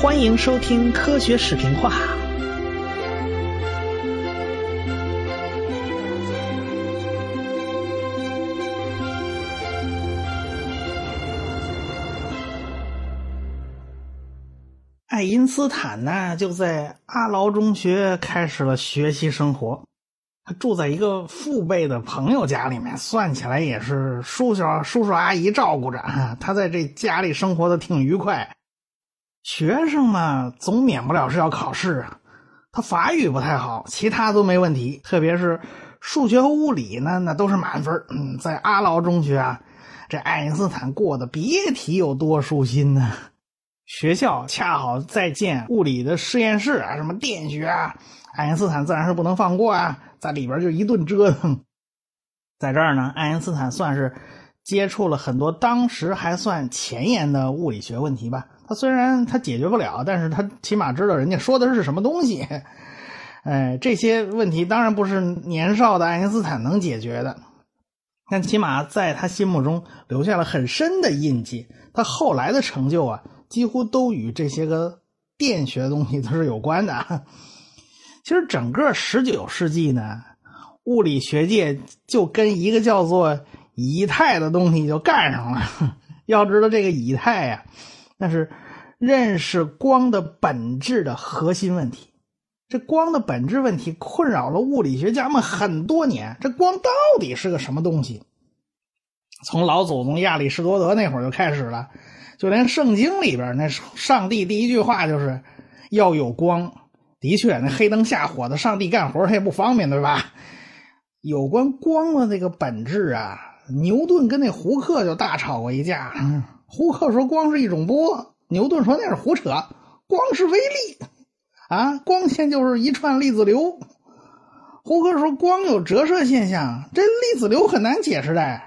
欢迎收听科学视频化。爱因斯坦呢，就在阿劳中学开始了学习生活。他住在一个父辈的朋友家里面，算起来也是叔叔叔叔阿姨照顾着。他在这家里生活的挺愉快。学生嘛，总免不了是要考试啊。他法语不太好，其他都没问题，特别是数学和物理呢，那都是满分。嗯，在阿劳中学啊，这爱因斯坦过得别提有多舒心呢。学校恰好在建物理的实验室啊，什么电学啊，爱因斯坦自然是不能放过啊，在里边就一顿折腾。在这儿呢，爱因斯坦算是接触了很多当时还算前沿的物理学问题吧。他虽然他解决不了，但是他起码知道人家说的是什么东西。哎，这些问题当然不是年少的爱因斯坦能解决的，但起码在他心目中留下了很深的印记。他后来的成就啊，几乎都与这些个电学东西都是有关的。其实整个十九世纪呢，物理学界就跟一个叫做以太的东西就干上了。要知道这个以太呀。那是认识光的本质的核心问题。这光的本质问题困扰了物理学家们很多年。这光到底是个什么东西？从老祖宗亚里士多德那会儿就开始了。就连圣经里边，那上帝第一句话就是要有光。的确，那黑灯瞎火的，上帝干活他也不方便，对吧？有关光的这个本质啊，牛顿跟那胡克就大吵过一架。胡克说光是一种波，牛顿说那是胡扯，光是微粒啊，光线就是一串粒子流。胡克说光有折射现象，这粒子流很难解释的。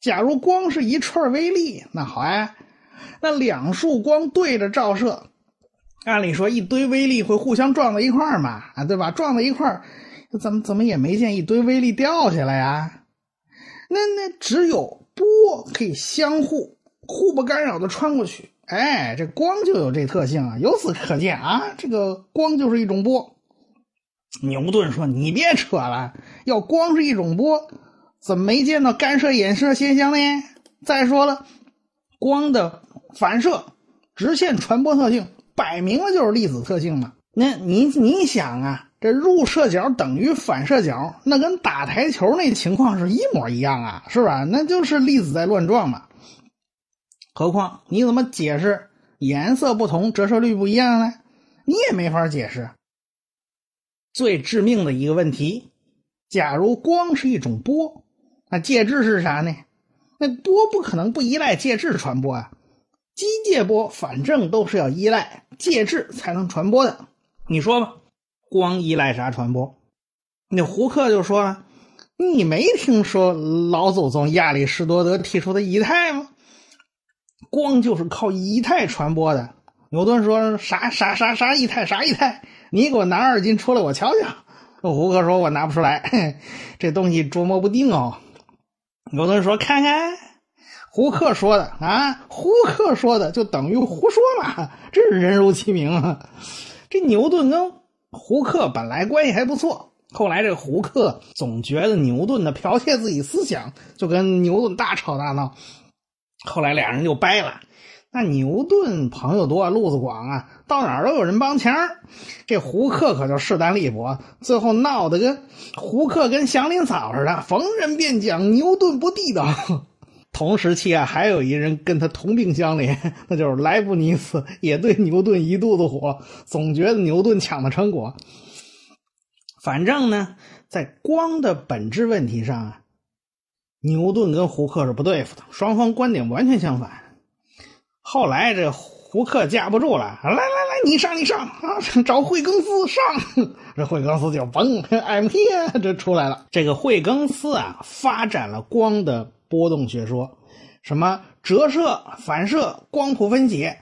假如光是一串微粒，那好哎，那两束光对着照射，按理说一堆微粒会互相撞到一块儿嘛，啊，对吧？撞到一块儿，怎么怎么也没见一堆微粒掉下来呀？那那只有波可以相互。互不干扰的穿过去，哎，这光就有这特性啊！由此可见啊，这个光就是一种波。牛顿说：“你别扯了，要光是一种波，怎么没见到干涉衍射现象呢？再说了，光的反射、直线传播特性，摆明了就是粒子特性嘛。那你你想啊，这入射角等于反射角，那跟打台球那情况是一模一样啊，是吧？那就是粒子在乱撞嘛。”何况你怎么解释颜色不同折射率不一样呢？你也没法解释。最致命的一个问题：假如光是一种波，那介质是啥呢？那波不可能不依赖介质传播啊。机械波反正都是要依赖介质才能传播的。你说吧，光依赖啥传播？那胡克就说：“你没听说老祖宗亚里士多德提出的以太吗？”光就是靠以太传播的。牛顿说啥啥啥啥以太啥以太，你给我拿二斤出来，我瞧瞧。胡克说，我拿不出来，这东西捉摸不定哦。牛顿说，看看胡克说的啊，胡克说的就等于胡说嘛，真是人如其名啊。这牛顿跟胡克本来关系还不错，后来这胡克总觉得牛顿的剽窃自己思想，就跟牛顿大吵大闹。后来俩人就掰了，那牛顿朋友多，路子广啊，到哪儿都有人帮腔。这胡克可就势单力薄，最后闹得跟胡克跟祥林嫂似的，逢人便讲牛顿不地道。同时期啊，还有一人跟他同病相怜，那就是莱布尼茨，也对牛顿一肚子火，总觉得牛顿抢了成果。反正呢，在光的本质问题上啊。牛顿跟胡克是不对付的，双方观点完全相反。后来这胡克架不住了，来来来，你上你上啊，找惠更斯上。这惠更斯就嘣，I'm here，这出来了。这个惠更斯啊，发展了光的波动学说，什么折射、反射、光谱分解，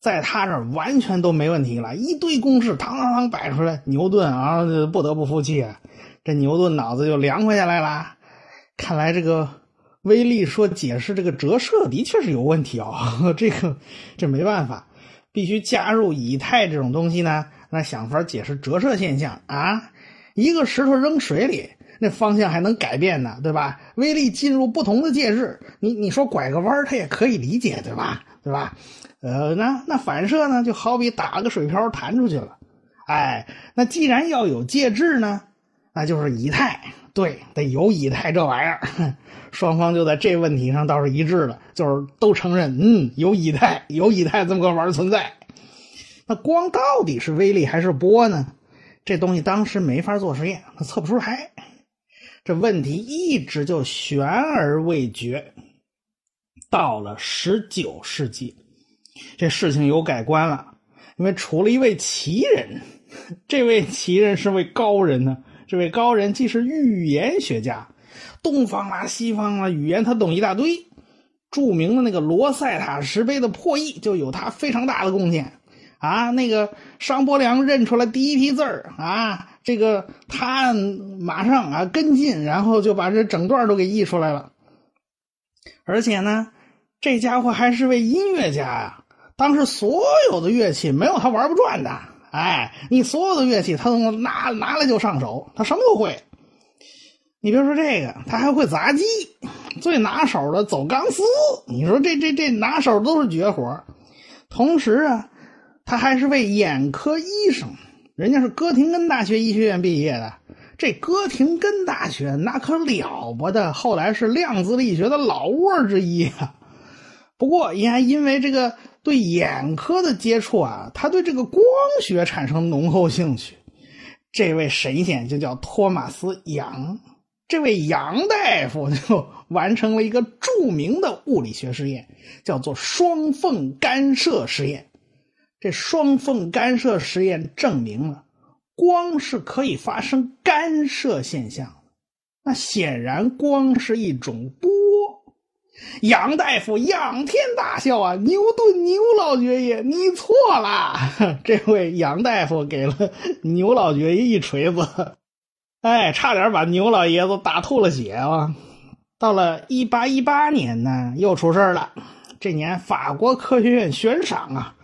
在他这儿完全都没问题了。一堆公式，堂堂堂摆出来，牛顿啊不得不服气啊，这牛顿脑子就凉快下来了。看来这个威力说解释这个折射的确是有问题啊，这个这没办法。必须加入以太这种东西呢，那想法解释折射现象啊。一个石头扔水里，那方向还能改变呢，对吧？微粒进入不同的介质，你你说拐个弯它也可以理解，对吧？对吧？呃，那那反射呢，就好比打了个水漂弹出去了。哎，那既然要有介质呢，那就是以太，对，得有以太这玩意儿。双方就在这问题上倒是一致了，就是都承认，嗯，有以太，有以太这么个玩意儿存在。那光到底是微粒还是波呢？这东西当时没法做实验，他测不出来。这问题一直就悬而未决。到了十九世纪，这事情有改观了，因为出了一位奇人。这位奇人是位高人呢。这位高人既是语言学家，东方啊、西方啊语言他懂一大堆。著名的那个罗塞塔石碑的破译就有他非常大的贡献啊。那个商伯良认出来第一批字儿啊，这个他马上啊跟进，然后就把这整段都给译出来了。而且呢，这家伙还是位音乐家呀。当时所有的乐器没有他玩不转的。哎，你所有的乐器他都拿拿来就上手，他什么都会。你别说这个，他还会杂技，最拿手的走钢丝。你说这这这拿手都是绝活。同时啊，他还是位眼科医生，人家是哥廷根大学医学院毕业的。这哥廷根大学那可了不得，后来是量子力学的老窝之一啊。不过也还因为这个。对眼科的接触啊，他对这个光学产生浓厚兴趣。这位神仙就叫托马斯·杨，这位杨大夫就完成了一个著名的物理学实验，叫做双缝干涉实验。这双缝干涉实验证明了光是可以发生干涉现象的。那显然，光是一种波。杨大夫仰天大笑啊！牛顿牛老爵爷，你错了。这位杨大夫给了牛老爵爷一锤子，哎，差点把牛老爷子打吐了血啊！到了一八一八年呢，又出事了。这年法国科学院悬赏啊，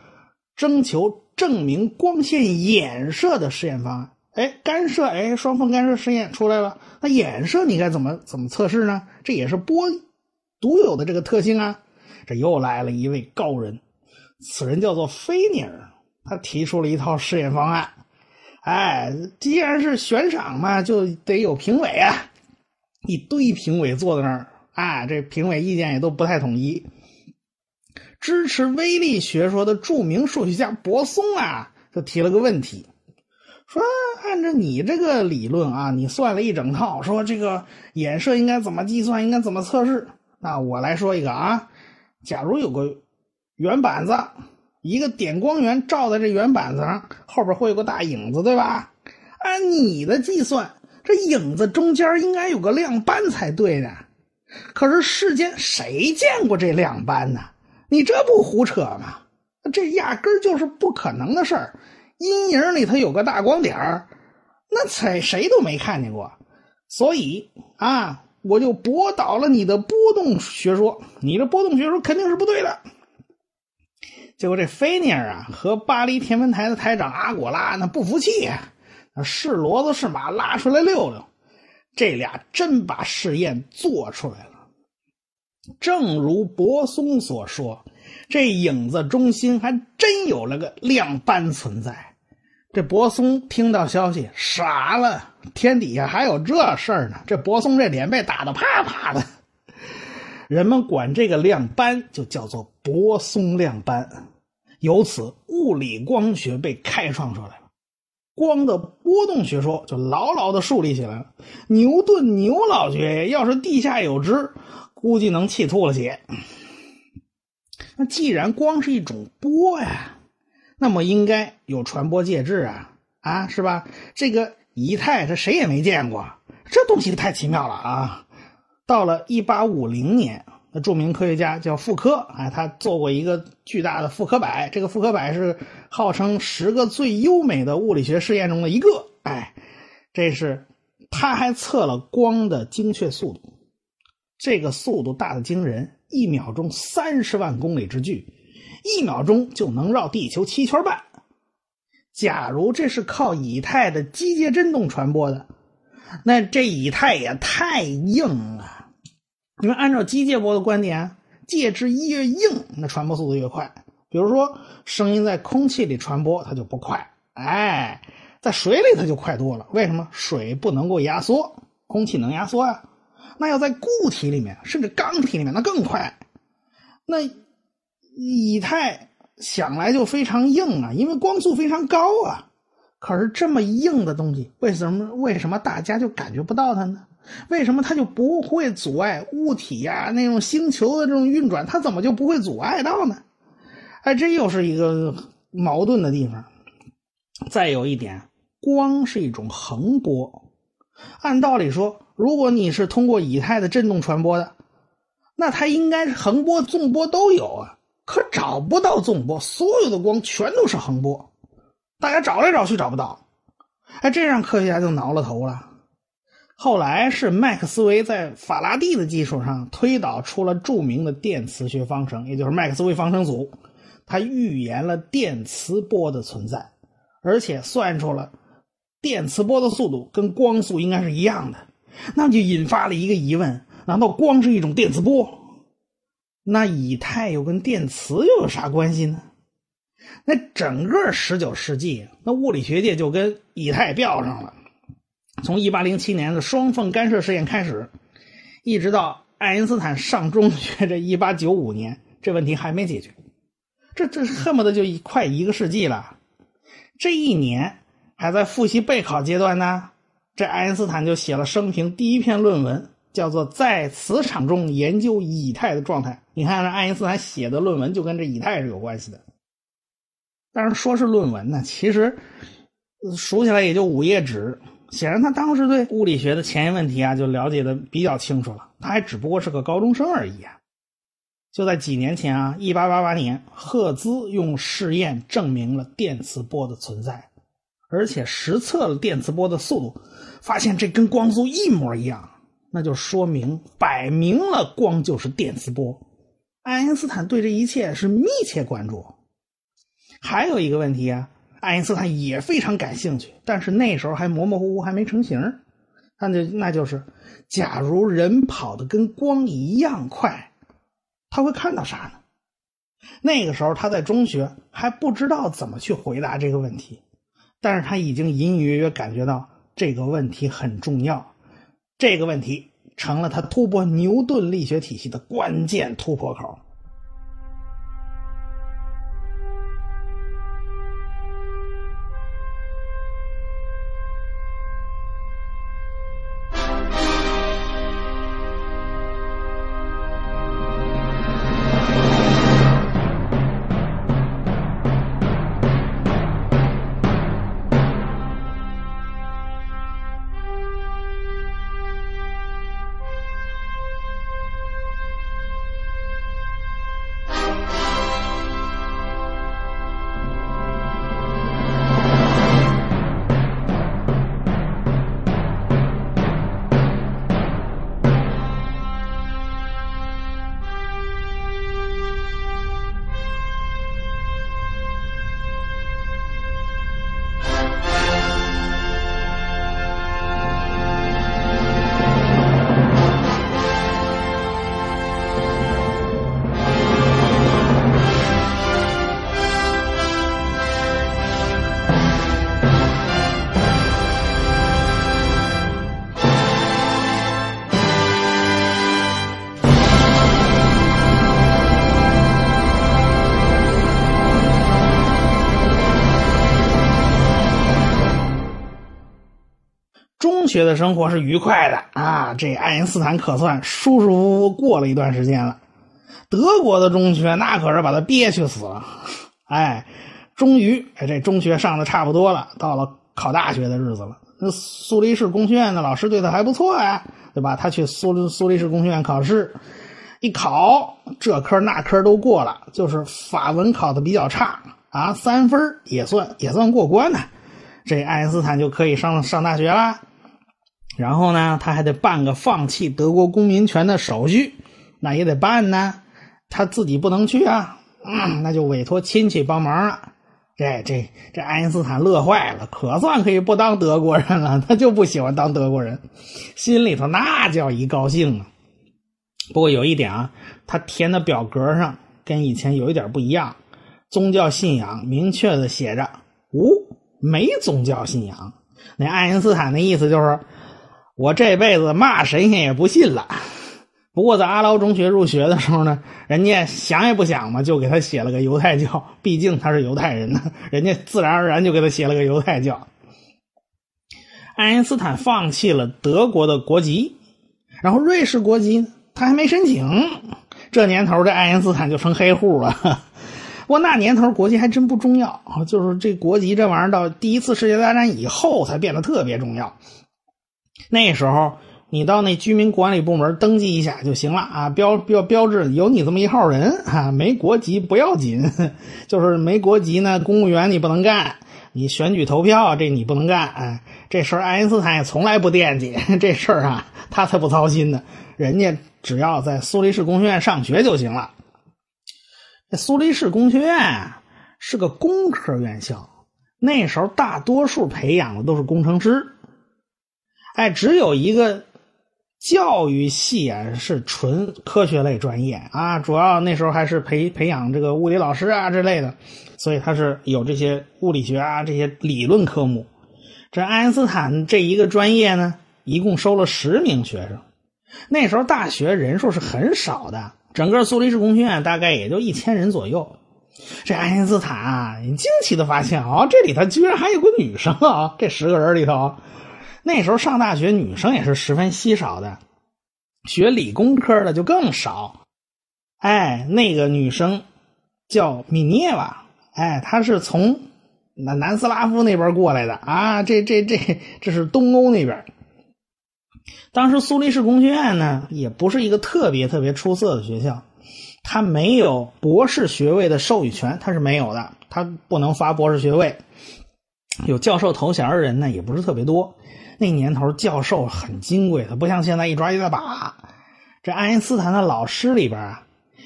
征求证明光线衍射的实验方案。哎，干涉，哎，双缝干涉实验出来了。那衍射你该怎么怎么测试呢？这也是波。独有的这个特性啊，这又来了一位高人，此人叫做菲涅尔，他提出了一套试验方案。哎，既然是悬赏嘛，就得有评委啊，一堆评委坐在那儿啊，这评委意见也都不太统一。支持微粒学说的著名数学家柏松啊，就提了个问题，说按照你这个理论啊，你算了一整套，说这个衍射应该怎么计算，应该怎么测试。那我来说一个啊，假如有个圆板子，一个点光源照在这圆板子上，后边会有个大影子，对吧？按你的计算，这影子中间应该有个亮斑才对呢。可是世间谁见过这亮斑呢？你这不胡扯吗？这压根就是不可能的事儿。阴影里头有个大光点那谁谁都没看见过。所以啊。我就驳倒了你的波动学说，你的波动学说肯定是不对的。结果这菲尼尔啊和巴黎天文台的台长阿果拉那不服气呀，是骡子是马拉出来溜溜，这俩真把试验做出来了。正如柏松所说，这影子中心还真有了个亮斑存在。这柏松听到消息傻了，天底下还有这事儿呢！这柏松这脸被打得啪啪的。人们管这个亮斑就叫做柏松亮斑，由此物理光学被开创出来了，光的波动学说就牢牢的树立起来了。牛顿牛老爵爷要是地下有知，估计能气吐了血。那既然光是一种波呀。那么应该有传播介质啊啊，是吧？这个仪态，这谁也没见过，这东西太奇妙了啊！到了一八五零年，那著名科学家叫傅科啊，他做过一个巨大的傅科摆，这个傅科摆是号称十个最优美的物理学试验中的一个。哎，这是他还测了光的精确速度，这个速度大的惊人，一秒钟三十万公里之距。一秒钟就能绕地球七圈半。假如这是靠以太的机械振动传播的，那这以太也太硬了。因为按照机械波的观点，介质越硬，那传播速度越快。比如说，声音在空气里传播，它就不快。哎，在水里它就快多了。为什么？水不能够压缩，空气能压缩呀。那要在固体里面，甚至钢体里面，那更快。那以太想来就非常硬啊，因为光速非常高啊。可是这么硬的东西，为什么为什么大家就感觉不到它呢？为什么它就不会阻碍物体呀？那种星球的这种运转，它怎么就不会阻碍到呢？哎，这又是一个矛盾的地方。再有一点，光是一种横波，按道理说。如果你是通过以太的振动传播的，那它应该是横波、纵波都有啊，可找不到纵波，所有的光全都是横波，大家找来找去找不到，哎，这让科学家就挠了头了。后来是麦克斯韦在法拉第的基础上推导出了著名的电磁学方程，也就是麦克斯韦方程组，他预言了电磁波的存在，而且算出了电磁波的速度跟光速应该是一样的。那就引发了一个疑问：难道光是一种电磁波？那以太又跟电磁又有啥关系呢？那整个十九世纪，那物理学界就跟以太吊上了。从一八零七年的双缝干涉实验开始，一直到爱因斯坦上中学这一八九五年，这问题还没解决。这这恨不得就快一个世纪了。这一年还在复习备考阶段呢。这爱因斯坦就写了生平第一篇论文，叫做《在磁场中研究以太的状态》。你看，这爱因斯坦写的论文就跟这以太是有关系的。但是说是论文呢，其实数起来也就五页纸。显然，他当时对物理学的前沿问题啊，就了解的比较清楚了。他还只不过是个高中生而已啊。就在几年前啊，一八八八年，赫兹用试验证明了电磁波的存在。而且实测了电磁波的速度，发现这跟光速一模一样，那就说明摆明了光就是电磁波。爱因斯坦对这一切是密切关注。还有一个问题啊，爱因斯坦也非常感兴趣，但是那时候还模模糊糊，还没成型。那就那就是，假如人跑得跟光一样快，他会看到啥呢？那个时候他在中学还不知道怎么去回答这个问题。但是他已经隐隐约约感觉到这个问题很重要，这个问题成了他突破牛顿力学体系的关键突破口。学的生活是愉快的啊！这爱因斯坦可算舒舒服服过了一段时间了。德国的中学那可是把他憋屈死了。哎，终于，哎，这中学上的差不多了，到了考大学的日子了。那苏黎世工学院的老师对他还不错呀，对吧？他去苏苏黎世工学院考试，一考这科那科都过了，就是法文考的比较差啊，三分也算也算过关呢。这爱因斯坦就可以上上大学了。然后呢，他还得办个放弃德国公民权的手续，那也得办呢。他自己不能去啊，那就委托亲戚帮忙了。这这这爱因斯坦乐坏了，可算可以不当德国人了。他就不喜欢当德国人，心里头那叫一高兴啊！不过有一点啊，他填的表格上跟以前有一点不一样，宗教信仰明确的写着无，没宗教信仰。那爱因斯坦的意思就是，我这辈子嘛神仙也不信了。不过在阿劳中学入学的时候呢，人家想也不想嘛，就给他写了个犹太教。毕竟他是犹太人呢，人家自然而然就给他写了个犹太教。爱因斯坦放弃了德国的国籍，然后瑞士国籍他还没申请。这年头这爱因斯坦就成黑户了。不过那年头国籍还真不重要，就是这国籍这玩意儿到第一次世界大战以后才变得特别重要。那时候。你到那居民管理部门登记一下就行了啊，标标标志有你这么一号人啊，没国籍不要紧，就是没国籍呢，公务员你不能干，你选举投票这你不能干，哎，这事儿爱因斯坦也从来不惦记 这事儿啊，他才不操心呢，人家只要在苏黎世工学院上学就行了。这苏黎世工学院是个工科院校，那时候大多数培养的都是工程师，哎，只有一个。教育系啊是纯科学类专业啊，主要那时候还是培培养这个物理老师啊之类的，所以他是有这些物理学啊这些理论科目。这爱因斯坦这一个专业呢，一共收了十名学生。那时候大学人数是很少的，整个苏黎世工学院大概也就一千人左右。这爱因斯坦啊，惊奇的发现啊，这里头居然还有个女生啊，这十个人里头。那时候上大学，女生也是十分稀少的，学理工科的就更少。哎，那个女生叫米涅娃，哎，她是从南南斯拉夫那边过来的啊，这这这这是东欧那边。当时苏黎世工学院呢，也不是一个特别特别出色的学校，它没有博士学位的授予权，它是没有的，它不能发博士学位。有教授头衔的人呢，也不是特别多。那年头教授很金贵，的不像现在一抓一大把。这爱因斯坦的老师里边啊，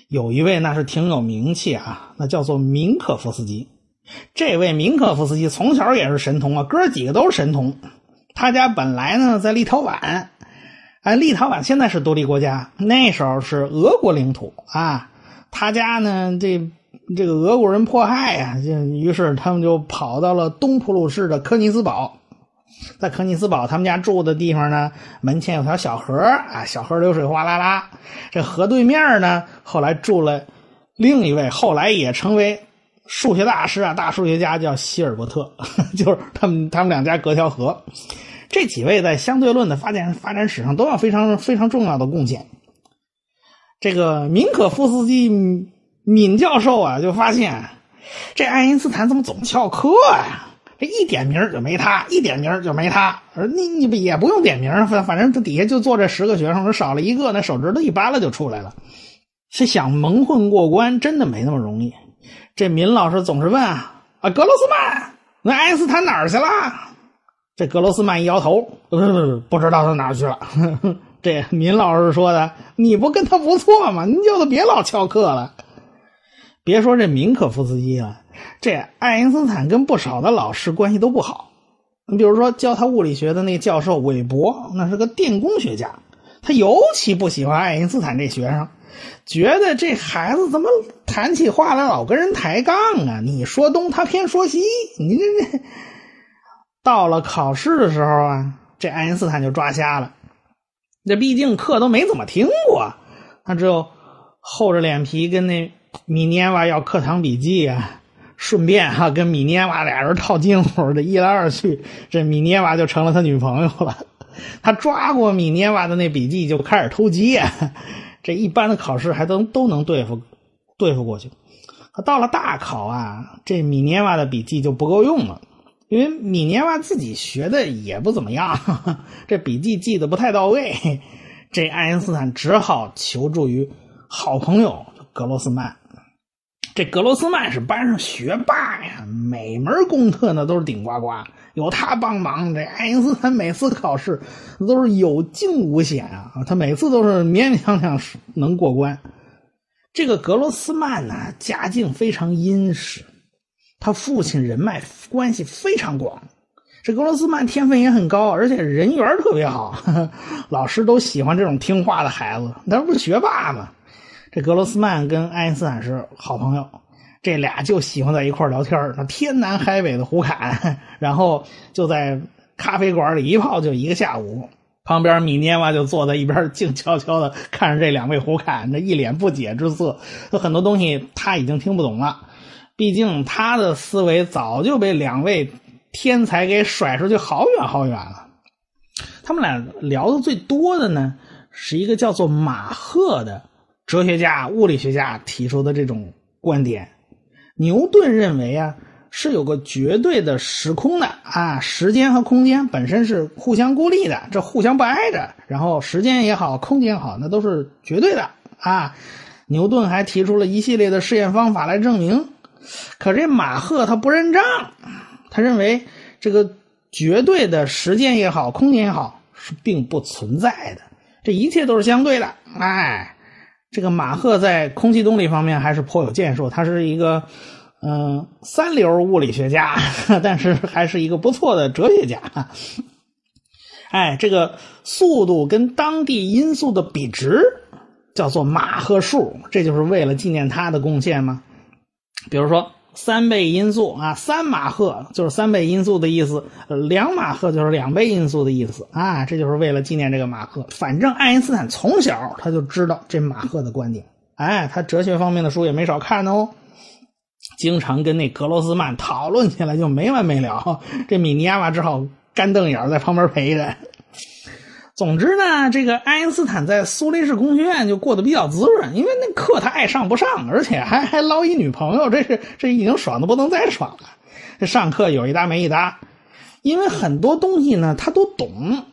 有一位那是挺有名气啊，那叫做明可夫斯基。这位明可夫斯基从小也是神童啊，哥几个都是神童。他家本来呢在立陶宛，哎，立陶宛现在是独立国家，那时候是俄国领土啊。他家呢这这个俄国人迫害呀，就于是他们就跑到了东普鲁士的科尼斯堡。在科尼斯堡，他们家住的地方呢，门前有条小河啊，小河流水哗啦啦。这河对面呢，后来住了另一位，后来也成为数学大师啊，大数学家叫希尔伯特，就是他们他们两家隔条河。这几位在相对论的发展发展史上都有非常非常重要的贡献。这个明可夫斯基闵教授啊，就发现这爱因斯坦怎么总翘课呀？这一点名就没他，一点名就没他。而你你不也不用点名，反反正这底下就坐这十个学生，少了一个，那手指头一扒拉就出来了。是想蒙混过关，真的没那么容易。这闵老师总是问啊啊，格罗斯曼，那爱因斯坦哪儿去了？这格罗斯曼一摇头，不不知道他哪儿去了。这闵老师说的，你不跟他不错吗？你就别老翘课了。别说这明可夫斯基了。这爱因斯坦跟不少的老师关系都不好，你比如说教他物理学的那教授韦伯，那是个电工学家，他尤其不喜欢爱因斯坦这学生，觉得这孩子怎么谈起话来老跟人抬杠啊？你说东，他偏说西，你这这。到了考试的时候啊，这爱因斯坦就抓瞎了，这毕竟课都没怎么听过，他只有厚着脸皮跟那米涅娃要课堂笔记啊。顺便哈跟米涅娃俩人套近乎，这一来二去，这米涅娃就成了他女朋友了。他抓过米涅娃的那笔记，就开始偷鸡。这一般的考试还都都能对付对付过去。可到了大考啊，这米涅娃的笔记就不够用了，因为米涅娃自己学的也不怎么样，这笔记记得不太到位。这爱因斯坦只好求助于好朋友格罗斯曼。这格罗斯曼是班上学霸呀，每门功课呢都是顶呱呱，有他帮忙，这爱因斯坦每次考试都是有惊无险啊，他每次都是勉勉强强能过关。这个格罗斯曼呢，家境非常殷实，他父亲人脉关系非常广。这格罗斯曼天分也很高，而且人缘特别好，老师都喜欢这种听话的孩子。那不是学霸吗？这格罗斯曼跟爱因斯坦是好朋友，这俩就喜欢在一块聊天那天南海北的胡侃，然后就在咖啡馆里一泡就一个下午。旁边米涅娃就坐在一边，静悄悄的看着这两位胡侃，这一脸不解之色。有很多东西他已经听不懂了，毕竟他的思维早就被两位。天才给甩出去好远好远了。他们俩聊的最多的呢，是一个叫做马赫的哲学家、物理学家提出的这种观点。牛顿认为啊，是有个绝对的时空的啊，时间和空间本身是互相孤立的，这互相不挨着。然后时间也好，空间也好，那都是绝对的啊。牛顿还提出了一系列的试验方法来证明。可这马赫他不认账。他认为这个绝对的时间也好，空间也好是并不存在的，这一切都是相对的。哎，这个马赫在空气动力方面还是颇有建树，他是一个嗯三流物理学家，但是还是一个不错的哲学家。哎，这个速度跟当地因素的比值叫做马赫数，这就是为了纪念他的贡献吗？比如说。三倍音速啊，三马赫就是三倍音速的意思，两马赫就是两倍音速的意思啊，这就是为了纪念这个马赫。反正爱因斯坦从小他就知道这马赫的观点，哎，他哲学方面的书也没少看哦，经常跟那格罗斯曼讨论起来就没完没了，这米尼亚娃只好干瞪眼在旁边陪着。总之呢，这个爱因斯坦在苏黎世工学院就过得比较滋润，因为那课他爱上不上，而且还还捞一女朋友，这是这已经爽的不能再爽了。这上课有一搭没一搭，因为很多东西呢他都懂，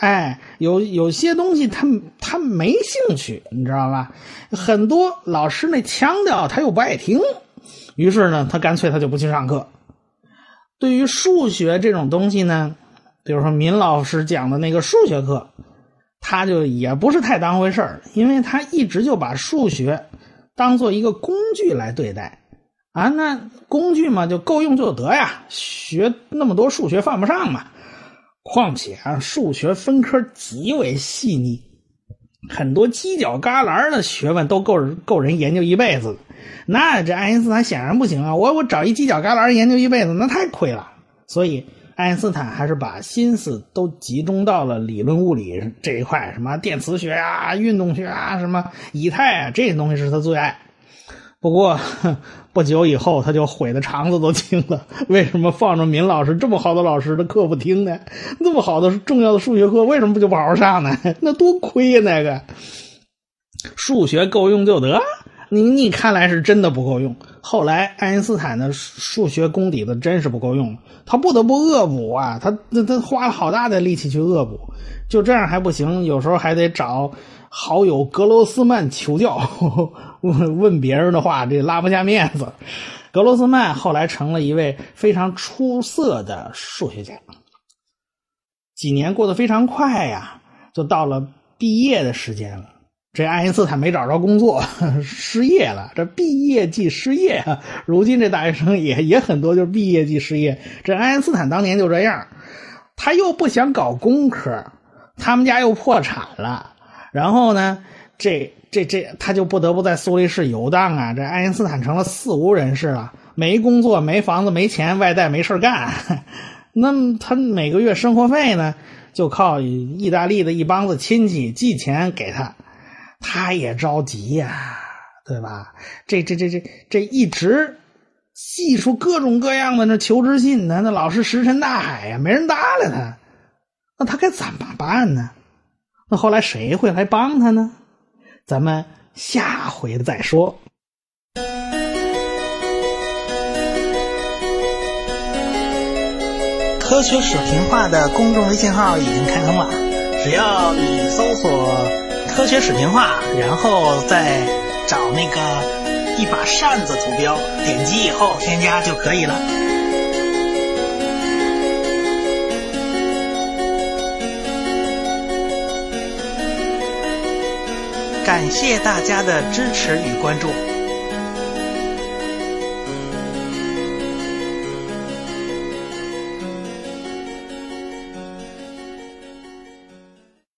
哎，有有些东西他他没兴趣，你知道吧？很多老师那腔调他又不爱听，于是呢他干脆他就不去上课。对于数学这种东西呢。比如说，闵老师讲的那个数学课，他就也不是太当回事儿，因为他一直就把数学当做一个工具来对待啊。那工具嘛，就够用就得呀，学那么多数学犯不上嘛。况且啊，数学分科极为细腻，很多犄角旮旯的学问都够够人研究一辈子。那这爱因斯坦显然不行啊，我我找一犄角旮旯研究一辈子，那太亏了。所以。爱因斯坦还是把心思都集中到了理论物理这一块，什么电磁学啊、运动学啊、什么以太啊这些东西是他最爱。不过 不久以后他就悔得肠子都青了。为什么放着闵老师这么好的老师的课不听呢？那么好的重要的数学课，为什么不就不好好上呢？那多亏呀！那个数学够用就得。你你看来是真的不够用。后来爱因斯坦的数学功底子真是不够用，他不得不恶补啊，他他他花了好大的力气去恶补，就这样还不行，有时候还得找好友格罗斯曼求教，问问别人的话，这拉不下面子。格罗斯曼后来成了一位非常出色的数学家。几年过得非常快呀，就到了毕业的时间了。这爱因斯坦没找着工作，失业了。这毕业即失业，如今这大学生也也很多，就是毕业即失业。这爱因斯坦当年就这样，他又不想搞工科，他们家又破产了，然后呢，这这这他就不得不在苏黎世游荡啊。这爱因斯坦成了四无人士了，没工作，没房子，没钱，外带没事干。那他每个月生活费呢，就靠意大利的一帮子亲戚寄钱给他。他也着急呀，对吧？这这这这这一直寄出各种各样的那求职信呢，那老是石沉大海呀，没人搭理他。那他该怎么办呢？那后来谁会来帮他呢？咱们下回再说。科学史平化的公众微信号已经开通了，只要你搜索。科学水平化，然后再找那个一把扇子图标，点击以后添加就可以了。感谢大家的支持与关注。